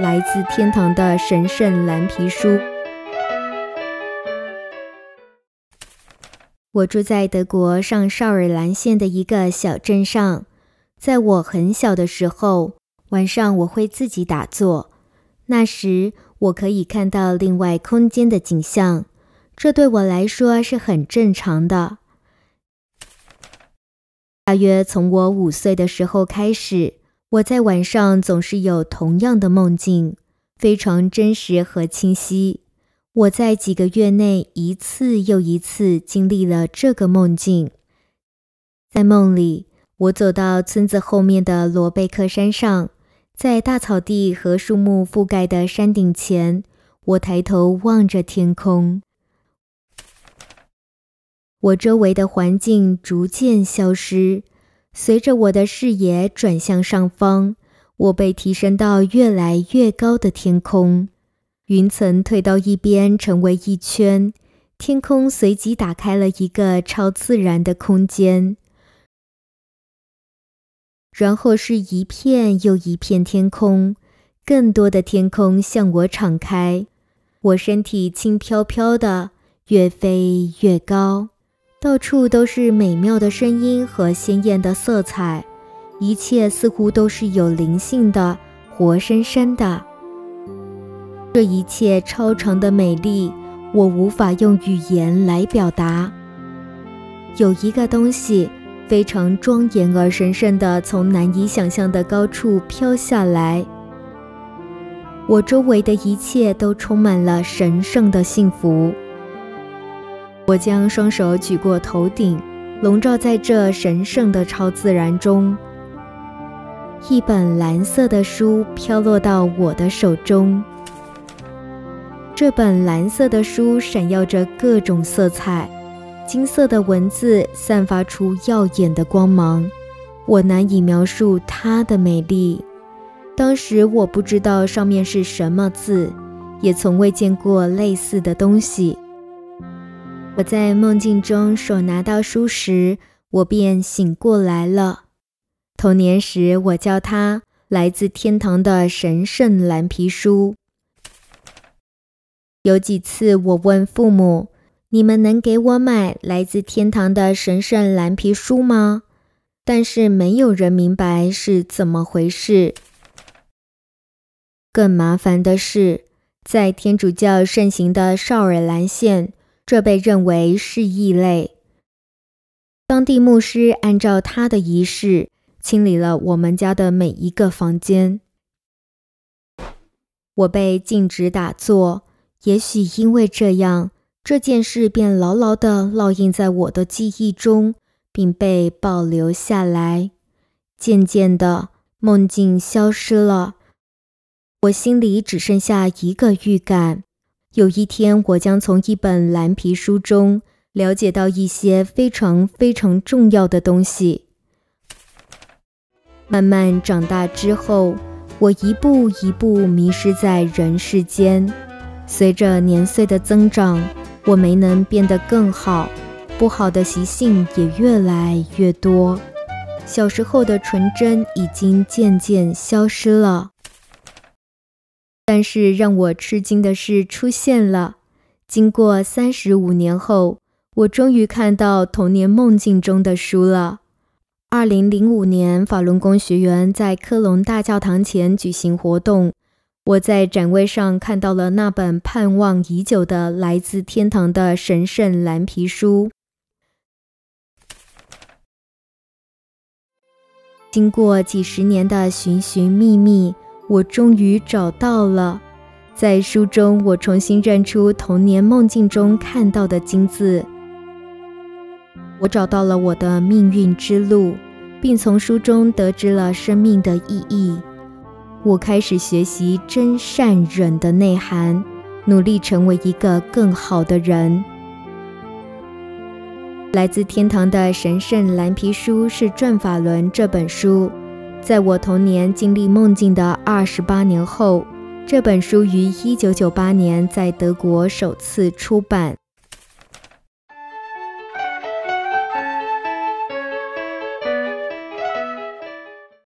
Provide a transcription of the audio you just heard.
来自天堂的神圣蓝皮书。我住在德国上绍尔兰县的一个小镇上。在我很小的时候，晚上我会自己打坐。那时我可以看到另外空间的景象，这对我来说是很正常的。大约从我五岁的时候开始，我在晚上总是有同样的梦境，非常真实和清晰。我在几个月内一次又一次经历了这个梦境。在梦里，我走到村子后面的罗贝克山上，在大草地和树木覆盖的山顶前，我抬头望着天空。我周围的环境逐渐消失，随着我的视野转向上方，我被提升到越来越高的天空。云层退到一边，成为一圈，天空随即打开了一个超自然的空间，然后是一片又一片天空，更多的天空向我敞开，我身体轻飘飘的，越飞越高。到处都是美妙的声音和鲜艳的色彩，一切似乎都是有灵性的、活生生的。这一切超长的美丽，我无法用语言来表达。有一个东西非常庄严而神圣的从难以想象的高处飘下来，我周围的一切都充满了神圣的幸福。我将双手举过头顶，笼罩在这神圣的超自然中。一本蓝色的书飘落到我的手中。这本蓝色的书闪耀着各种色彩，金色的文字散发出耀眼的光芒。我难以描述它的美丽。当时我不知道上面是什么字，也从未见过类似的东西。我在梦境中手拿到书时，我便醒过来了。童年时，我叫它来自天堂的神圣蓝皮书。有几次，我问父母：“你们能给我买来自天堂的神圣蓝皮书吗？”但是没有人明白是怎么回事。更麻烦的是，在天主教盛行的绍尔兰县。这被认为是异类。当地牧师按照他的仪式清理了我们家的每一个房间。我被禁止打坐，也许因为这样，这件事便牢牢地烙印在我的记忆中，并被保留下来。渐渐的，梦境消失了，我心里只剩下一个预感。有一天，我将从一本蓝皮书中了解到一些非常非常重要的东西。慢慢长大之后，我一步一步迷失在人世间。随着年岁的增长，我没能变得更好，不好的习性也越来越多。小时候的纯真已经渐渐消失了。但是让我吃惊的事出现了。经过三十五年后，我终于看到童年梦境中的书了。二零零五年，法轮功学员在科隆大教堂前举行活动，我在展位上看到了那本盼望已久的来自天堂的神圣蓝皮书。经过几十年的寻寻觅觅。我终于找到了，在书中，我重新认出童年梦境中看到的金字。我找到了我的命运之路，并从书中得知了生命的意义。我开始学习真善忍的内涵，努力成为一个更好的人。来自天堂的神圣蓝皮书是《转法轮》这本书。在我童年经历梦境的二十八年后，这本书于一九九八年在德国首次出版。